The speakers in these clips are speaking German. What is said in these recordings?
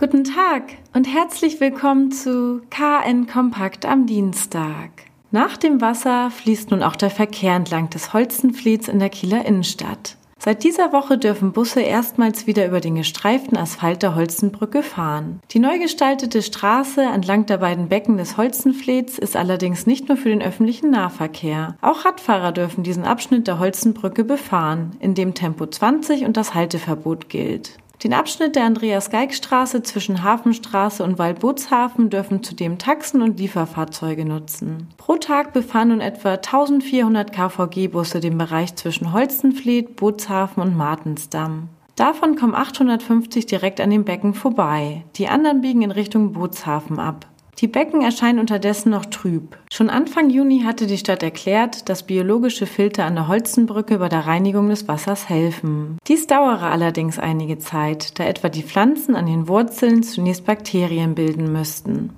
Guten Tag und herzlich willkommen zu KN Kompakt am Dienstag. Nach dem Wasser fließt nun auch der Verkehr entlang des Holzenfliets in der Kieler Innenstadt. Seit dieser Woche dürfen Busse erstmals wieder über den gestreiften Asphalt der Holzenbrücke fahren. Die neu gestaltete Straße entlang der beiden Becken des Holzenflets ist allerdings nicht nur für den öffentlichen Nahverkehr. Auch Radfahrer dürfen diesen Abschnitt der Holzenbrücke befahren, in dem Tempo 20 und das Halteverbot gilt. Den Abschnitt der Andreas-Geig-Straße zwischen Hafenstraße und Waldbootshafen dürfen zudem Taxen und Lieferfahrzeuge nutzen. Pro Tag befahren nun etwa 1400 KVG-Busse den Bereich zwischen Holzenfleet, Bootshafen und Martensdamm. Davon kommen 850 direkt an den Becken vorbei. Die anderen biegen in Richtung Bootshafen ab. Die Becken erscheinen unterdessen noch trüb. Schon Anfang Juni hatte die Stadt erklärt, dass biologische Filter an der Holzenbrücke bei der Reinigung des Wassers helfen. Dies dauere allerdings einige Zeit, da etwa die Pflanzen an den Wurzeln zunächst Bakterien bilden müssten.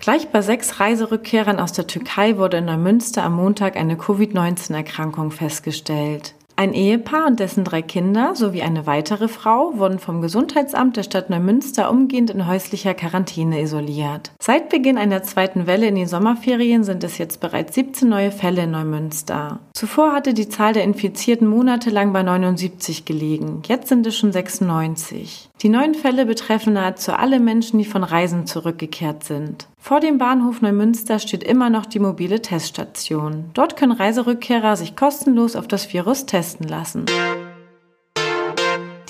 Gleich bei sechs Reiserückkehrern aus der Türkei wurde in Neumünster am Montag eine Covid-19-Erkrankung festgestellt. Ein Ehepaar und dessen drei Kinder sowie eine weitere Frau wurden vom Gesundheitsamt der Stadt Neumünster umgehend in häuslicher Quarantäne isoliert. Seit Beginn einer zweiten Welle in den Sommerferien sind es jetzt bereits 17 neue Fälle in Neumünster. Zuvor hatte die Zahl der Infizierten monatelang bei 79 gelegen. Jetzt sind es schon 96. Die neuen Fälle betreffen nahezu alle Menschen, die von Reisen zurückgekehrt sind. Vor dem Bahnhof Neumünster steht immer noch die mobile Teststation. Dort können Reiserückkehrer sich kostenlos auf das Virus testen lassen.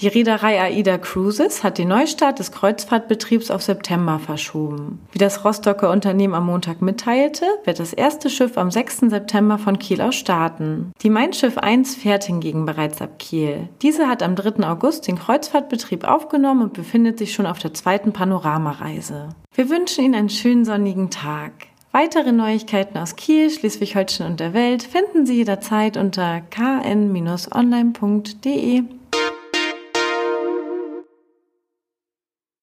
Die Reederei AIDA Cruises hat den Neustart des Kreuzfahrtbetriebs auf September verschoben. Wie das Rostocker Unternehmen am Montag mitteilte, wird das erste Schiff am 6. September von Kiel aus starten. Die Mein Schiff 1 fährt hingegen bereits ab Kiel. Diese hat am 3. August den Kreuzfahrtbetrieb aufgenommen und befindet sich schon auf der zweiten Panoramareise. Wir wünschen Ihnen einen schönen sonnigen Tag. Weitere Neuigkeiten aus Kiel, Schleswig-Holstein und der Welt finden Sie jederzeit unter kn-online.de.